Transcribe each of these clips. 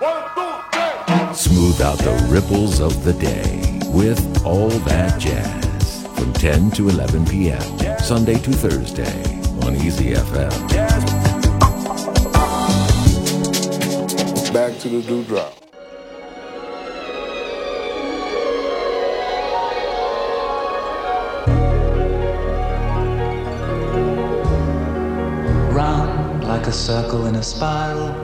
Smooth out the ripples of the day with All That Jazz from 10 to 11 p.m. Sunday to Thursday on Easy FM. Back to the dewdrop. Round like a circle in a spiral,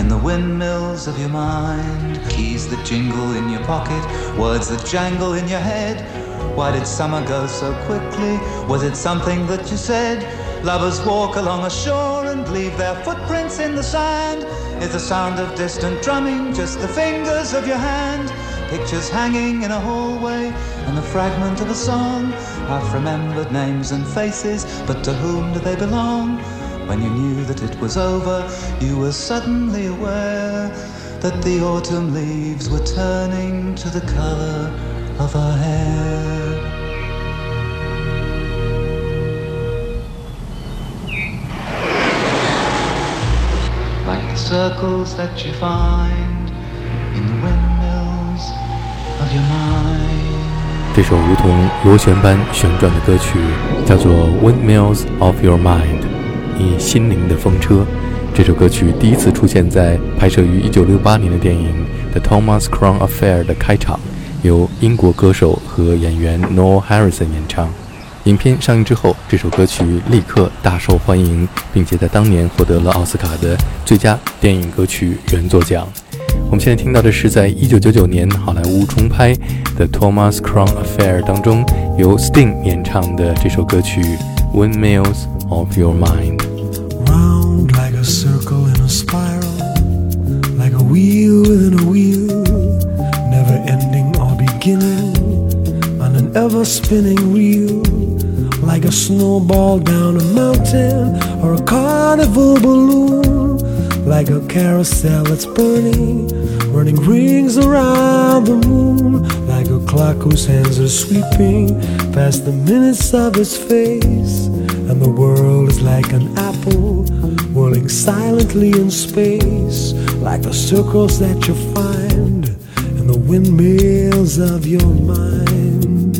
in the windmills of your mind. Keys that jingle in your pocket, words that jangle in your head. Why did summer go so quickly? Was it something that you said? Lovers walk along a shore and leave their footprints in the sand. Is the sound of distant drumming just the fingers of your hand? Pictures hanging in a hallway and the fragment of a song. Half remembered names and faces, but to whom do they belong? When you knew that it was over, you were suddenly aware that the autumn leaves were turning to the color of her hair. Like the circles that you find in the windmills of your mind. 这首如同螺旋般旋转的歌曲叫做《Windmills of Your Mind》， 你心灵的风车。这首歌曲第一次出现在拍摄于1968年的电影《The Thomas Crown Affair》的开场，由英国歌手和演员 Noel Harrison 演唱。影片上映之后，这首歌曲立刻大受欢迎，并且在当年获得了奥斯卡的最佳电影歌曲原作奖。我们现在听到的是在1999年好莱坞重拍 The《Thomas Crown Affair》当中由 Sting 演唱的这首歌曲《Windmills of Your Mind》。Round like a circle in a spiral, like a wheel within a wheel, never ending or beginning, on an ever spinning reel, like a snowball down a mountain or a carnival balloon, like a carousel that's burning, running rings around the moon, like a clock whose hands are sweeping past the minutes of its face, and the world is like an apple whirling silently in space, like the circles that you find in the windmills of your mind.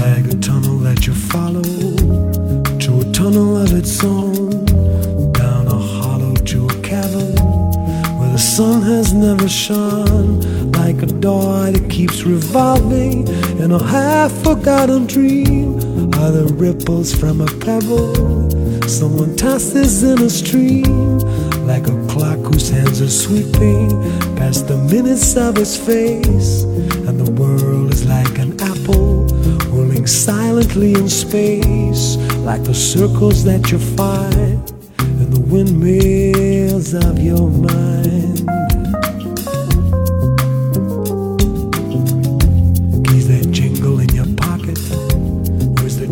Like a tunnel that you follow to a tunnel of its own, down a hollow to a cavern where the sun has never shone, like a door that keeps revolving in a half forgotten dream. Are the ripples from a pebble someone tosses in a stream, like a clock whose hands are sweeping past the minutes of its face, and the world is like an apple whirling silently in space, like the circles that you find in the windmills of your mind.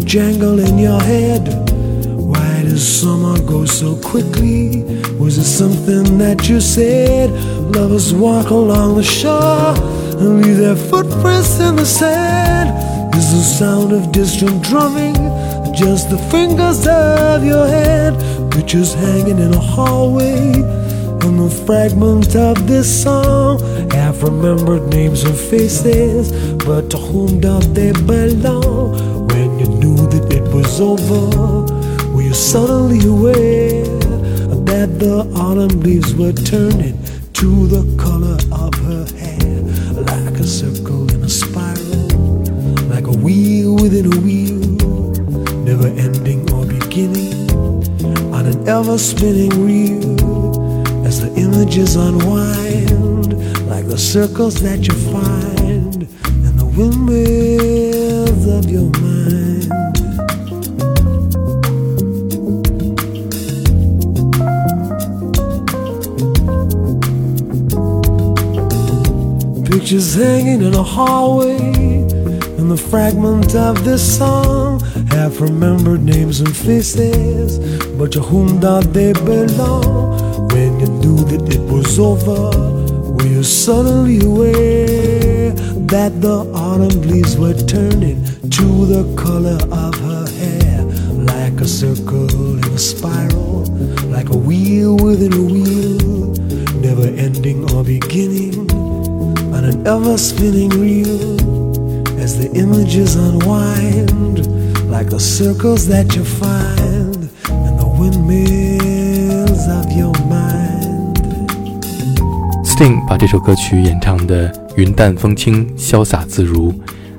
Jangle in your head? Why does summer go so quickly? Was it something that you said? Lovers walk along the shore and leave their footprints in the sand. Is the sound of distant drumming just the fingers of your hand? Pictures hanging in a hallway and the fragment of this song. Half remembered names and faces, but to whom do they belong? Over, were you suddenly aware that the autumn leaves were turning to the color of her hair? Like a circle in a spiral, like a wheel within a wheel, never ending or beginning on an ever spinning reel as the images unwind like the circles that you find in the windmills of your mind. Pictures hanging in a hallway. And the fragment of this song have remembered names and faces, but to whom did they belong? When you knew that it was over, were you suddenly aware that the autumn leaves were turning to the color of her hair, like a circle in a spiral, like a wheel within a wheel, never ending or beginning an ever spinning reel as the images unwind like the circles that you find in the windmills of your mind. Sting 把这首歌曲演唱的云淡风轻、潇洒自如，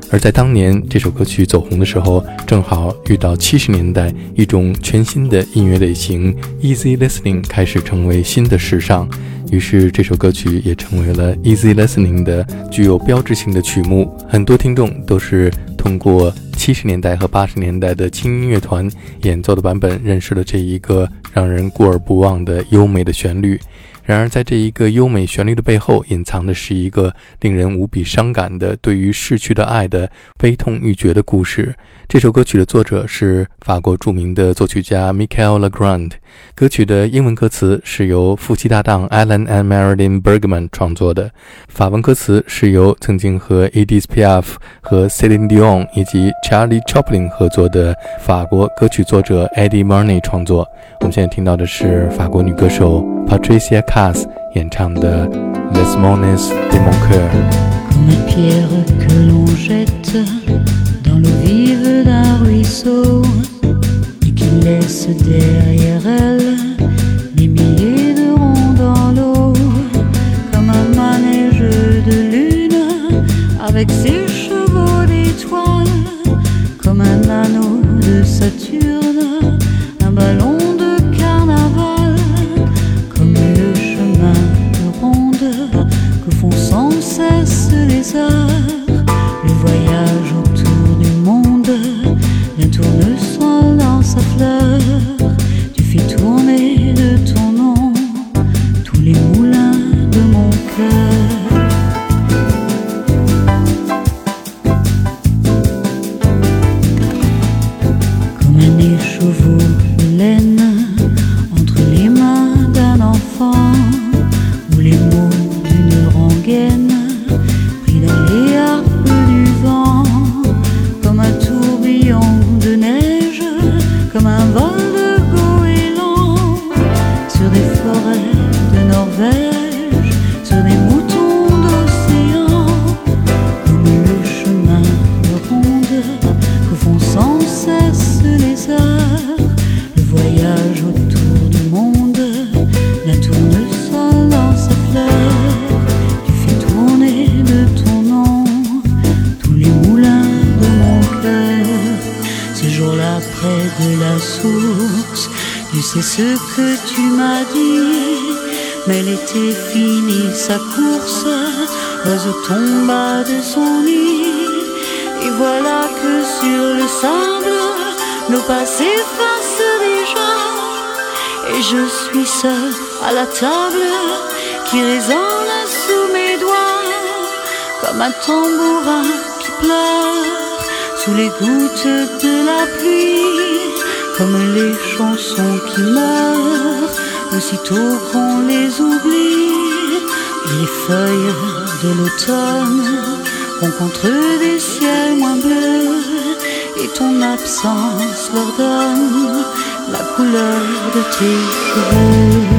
而在当年这首歌曲走红的时候，正好遇到七十年代一种全新的音乐类型 ——easy listening 开始成为新的时尚。于是这首歌曲也成为了 Easy Listening 的具有标志性的曲目。很多听众都是通过七十年代和八十年代的轻音乐团演奏的版本认识了这一个让人过而不忘的优美的旋律。然而，在这一个优美旋律的背后，隐藏的是一个令人无比伤感的对于逝去的爱的悲痛欲绝的故事。这首歌曲的作者是法国著名的作曲家 Michael Legrand。歌曲的英文歌词是由夫妻搭档 Alan and Marilyn Bergman 创作的，法文歌词是由曾经和 Edith Piaf、和 Celine Dion 以及 Charlie Chaplin 合作的法国歌曲作者 Eddie Money 创作。我们现在听到的是法国女歌手 Patricia Cass 演唱的《Les Moines de mon cœur》。dans l'eau vive d'un ruisseau et qui laisse derrière elle me chover. Mais l'été finit sa course, l'oiseau tomba de son nid, et voilà que sur le sable, nos pas s'effacent déjà, et je suis seul à la table qui résonne sous mes doigts, comme un tambourin qui pleure sous les gouttes de la pluie comme les chansons qui meurent aussitôt qu'on les oublie. les feuilles de l'automne rencontrent des ciels moins bleus et ton absence leur donne la couleur de tes cheveux.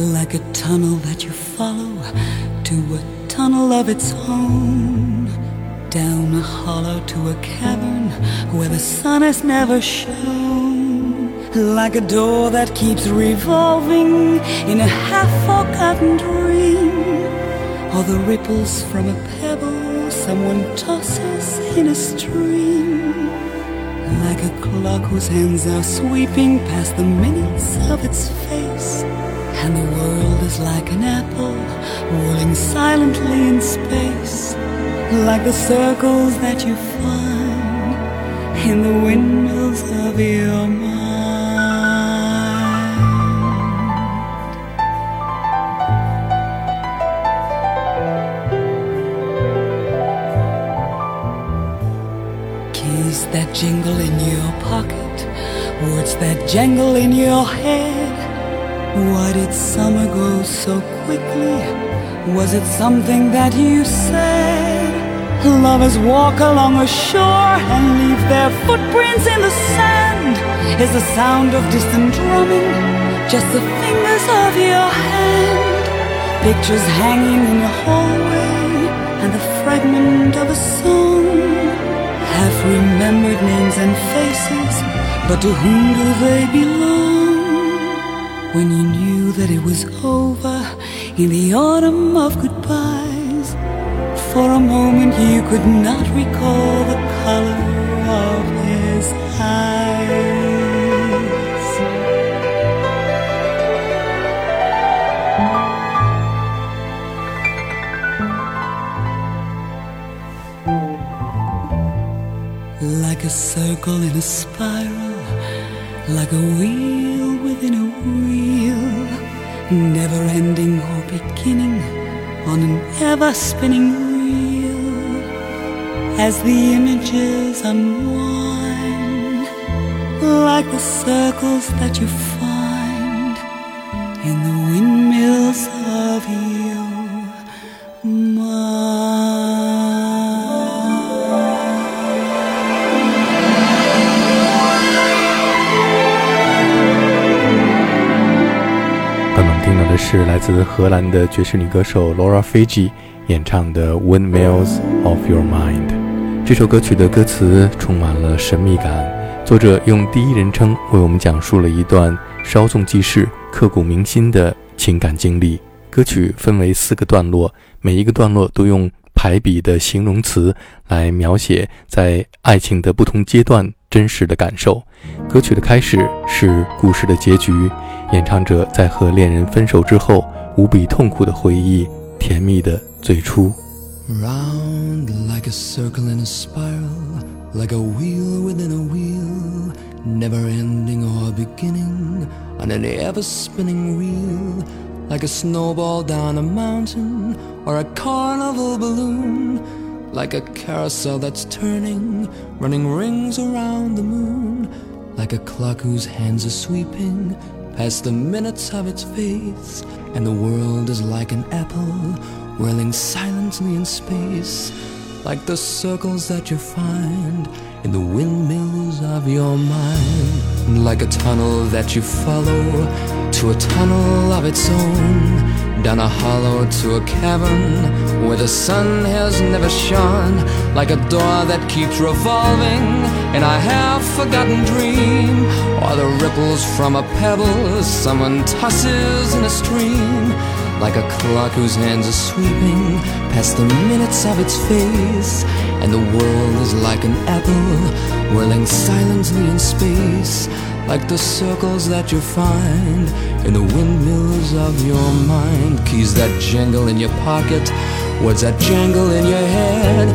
Like a tunnel that you follow to a tunnel of its own down a hollow to a cavern where the sun has never shone. Like a door that keeps revolving in a half forgotten dream. Or the ripples from a pebble someone tosses in a stream. Like a clock whose hands are sweeping past the minutes of its face. And the world is like an apple whirling silently in space like the circles that you find in the windmills of your mind. Keys that jingle in your pocket, words that jangle in your head. Why did summer go so quickly? Was it something that you said? Lovers walk along a shore and leave their footprints in the sand. Is the sound of distant drumming just the fingers of your hand? Pictures hanging in your hallway and the fragment of a song. Half remembered names and faces, but to whom do they belong? When you knew that it was over in the autumn of goodbyes. for a moment you could not recall the color of his eyes. Like a circle in a spiral, like a wheel within a wheel, never ending or beginning on an ever spinning wheel. as the images unwind, like the circles that you find in the windmills of your 是来自荷兰的爵士女歌手 Laura Fiji 演唱的《Windmills of Your Mind》。这首歌曲的歌词充满了神秘感，作者用第一人称为我们讲述了一段稍纵即逝、刻骨铭心的情感经历。歌曲分为四个段落，每一个段落都用排比的形容词来描写在爱情的不同阶段真实的感受。歌曲的开始是故事的结局，演唱者在和恋人分手之后无比痛苦的回忆甜蜜的最初。Round like a circle in a spiral, like a wheel within a wheel, never ending or beginning on an ever spinning reel, like a snowball down a mountain or a carnival balloon, like a carousel that's turning, running rings around the moon, like a clock whose hands are sweeping past the minutes of its face, and the world is like an apple whirling silently in space, like the circles that you find in the windmills of your mind, like a tunnel that you follow to a tunnel of its own, down a hollow to a cavern where the sun has never shone, like a door that keeps revolving in a half forgotten dream, or the ripples from a pebble someone tosses in a stream like a clock whose hands are sweeping past the minutes of its face, and the world is like an apple whirling silently in space, like the circles that you find in the windmills of your mind. Keys that jingle in your pocket, words that jangle in your head.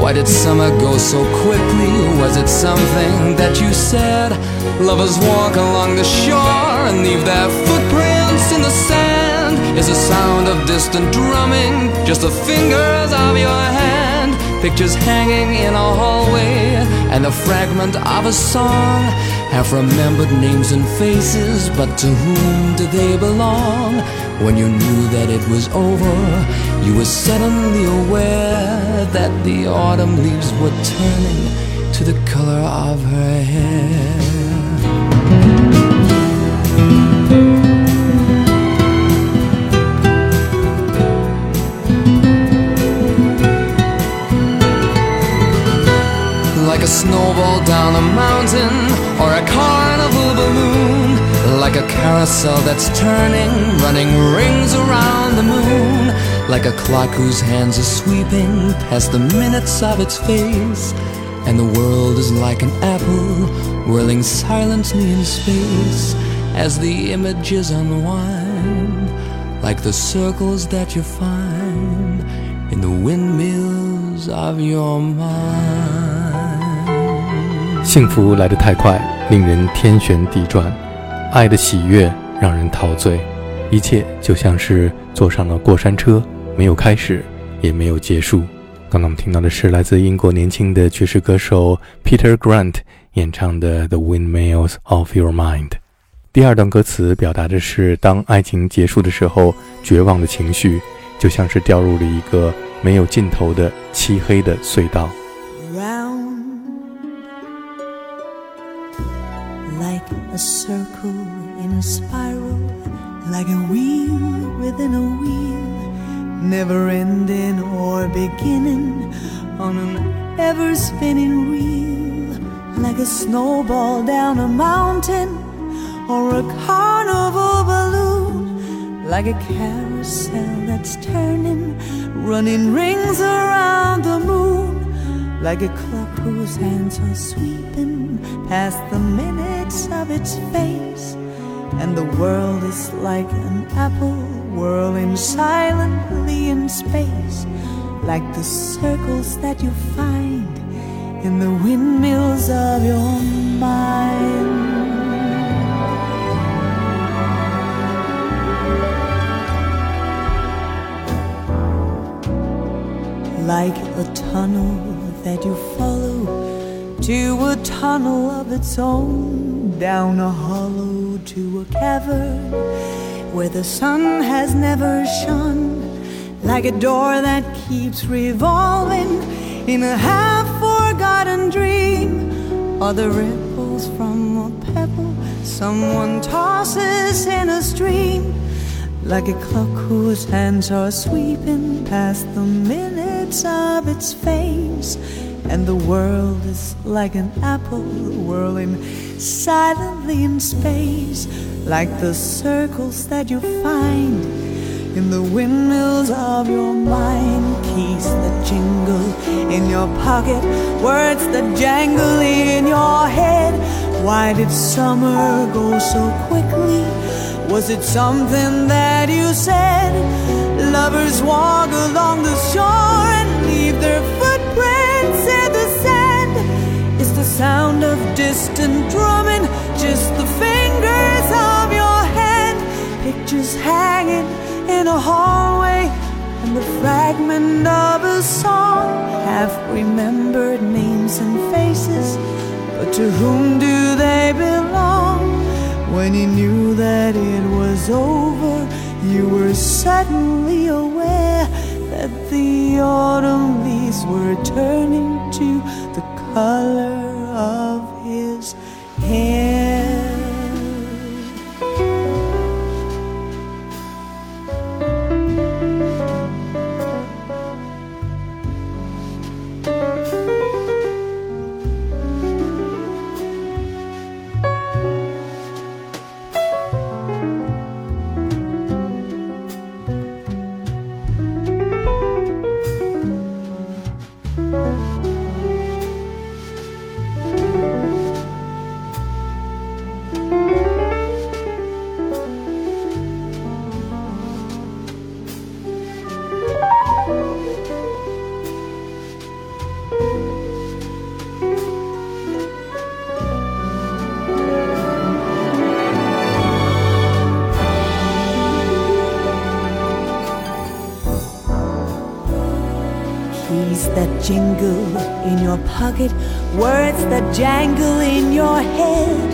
Why did summer go so quickly? Was it something that you said? Lovers walk along the shore and leave their footprints in the sand is the sound of distant drumming, just the fingers of your hand. Pictures hanging in a hallway, and the fragment of a song. have remembered names and faces, but to whom do they belong? When you knew that it was over, you were suddenly aware that the autumn leaves were turning to the color of her hair. A snowball down a mountain or a carnival balloon. Like a carousel that's turning, running rings around the moon. Like a clock whose hands are sweeping past the minutes of its face. And the world is like an apple whirling silently in space as the images unwind. Like the circles that you find in the windmills of your mind. 幸福来得太快，令人天旋地转；爱的喜悦让人陶醉。一切就像是坐上了过山车，没有开始，也没有结束。刚刚我们听到的是来自英国年轻的爵士歌手 Peter Grant 演唱的《The Windmills of Your Mind》。第二段歌词表达的是，当爱情结束的时候，绝望的情绪就像是掉入了一个没有尽头的漆黑的隧道。A circle in a spiral, like a wheel within a wheel, never ending or beginning on an ever spinning reel, like a snowball down a mountain or a carnival balloon, like a carousel that's turning, running rings around the moon, like a clock whose hands are sweeping past the of its face, and the world is like an apple whirling silently in space, like the circles that you find in the windmills of your mind. Like a tunnel that you follow to a tunnel of its own, down a hollow to a cavern where the sun has never shone, like a door that keeps revolving in a half forgotten dream, or the ripples from a pebble someone tosses in a stream, like a clock whose hands are sweeping past the minutes of its face and the world is like an apple whirling silently in space, like the circles that you find in the windmills of your mind. Keys that jingle in your pocket, words that jangle in your head. Why did summer go so quickly? Was it something that you said? Lovers walk along the shore and leave their sound of distant drumming, just the fingers of your hand. Pictures hanging in a hallway, and the fragment of a song. Half remembered names and faces, but to whom do they belong? When you knew that it was over, you were suddenly aware that the autumn leaves were turning to the color of jingle in your pocket, words that jangle in your head.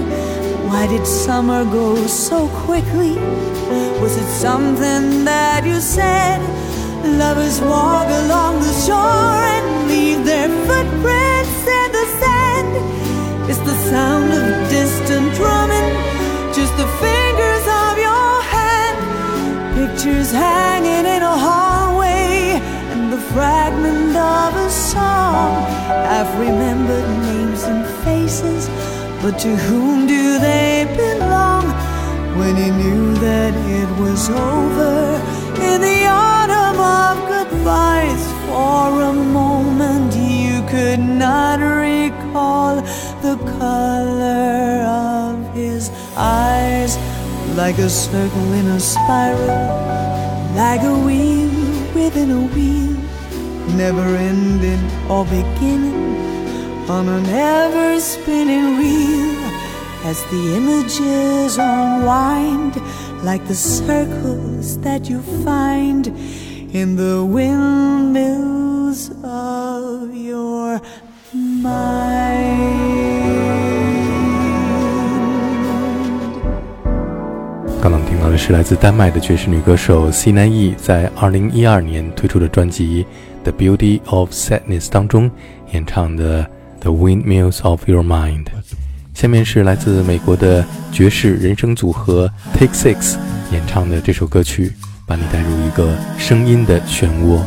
Why did summer go so quickly? Was it something that you said? Lovers walk along the shore and leave their footprints in the sand. It's the sound of distant drumming, just the fingers of your hand. Pictures hanging in a hallway, fragment of a song. I've remembered names and faces, but to whom do they belong? When he knew that it was over in the autumn of goodbyes, for a moment you could not recall the color of his eyes, like a circle in a spiral, like a wheel within a wheel, never ending or beginning on an ever spinning reel as the images unwind like the circles that you find in the windmills of your mind. 刚刚听到的是来自丹麦的爵士女歌手西南翼在2012年推出的专辑《The Beauty of Sadness》当中演唱的《The Windmills of Your Mind》。下面是来自美国的爵士人声组合 Take Six 演唱的这首歌曲，把你带入一个声音的漩涡。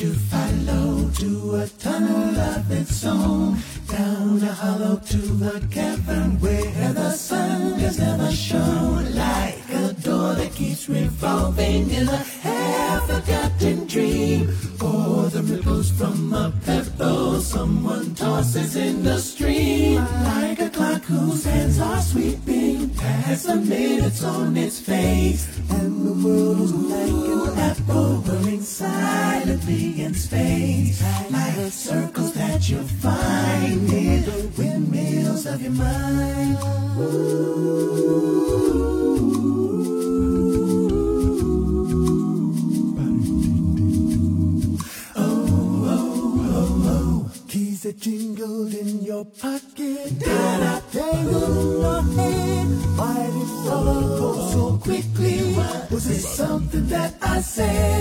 You follow to a tunnel of its own, down a hollow to a cavern where the sun has never shone, like a door that keeps revolving in a half-forgotten dream, or the ripples from a pebble someone tosses in the stream, like a clock whose hands are sweeping past the minutes on its face, and the world is like an silently in space, like circles that you'll find in the windmills of your mind. Oh oh keys that jingled in your pocket, da tangled in your head. Why did summer go so quickly? Was it something that I said?